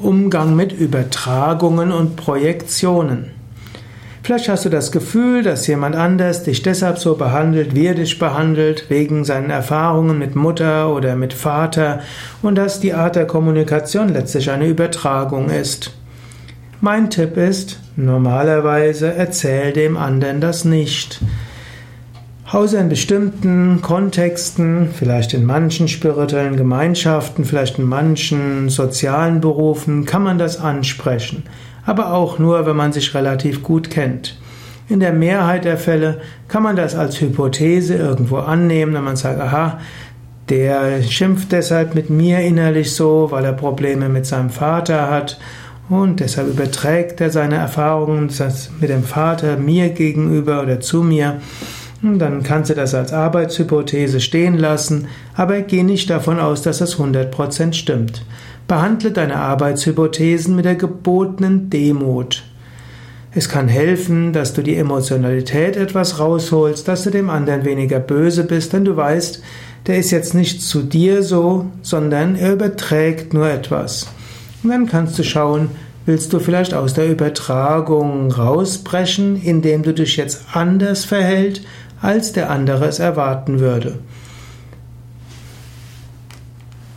Umgang mit Übertragungen und Projektionen. Vielleicht hast du das Gefühl, dass jemand anders dich deshalb so behandelt, wie er dich behandelt, wegen seinen Erfahrungen mit Mutter oder mit Vater und dass die Art der Kommunikation letztlich eine Übertragung ist. Mein Tipp ist, normalerweise erzähl dem anderen das nicht. Außer in bestimmten Kontexten, vielleicht in manchen spirituellen Gemeinschaften, vielleicht in manchen sozialen Berufen, kann man das ansprechen. Aber auch nur, wenn man sich relativ gut kennt. In der Mehrheit der Fälle kann man das als Hypothese irgendwo annehmen, wenn man sagt, aha, der schimpft deshalb mit mir innerlich so, weil er Probleme mit seinem Vater hat und deshalb überträgt er seine Erfahrungen mit dem Vater mir gegenüber oder zu mir. Dann kannst du das als Arbeitshypothese stehen lassen, aber geh nicht davon aus, dass das 100% stimmt. Behandle deine Arbeitshypothesen mit der gebotenen Demut. Es kann helfen, dass du die Emotionalität etwas rausholst, dass du dem anderen weniger böse bist, denn du weißt, der ist jetzt nicht zu dir so, sondern er überträgt nur etwas. Und dann kannst du schauen, Willst du vielleicht aus der Übertragung rausbrechen, indem du dich jetzt anders verhält, als der andere es erwarten würde?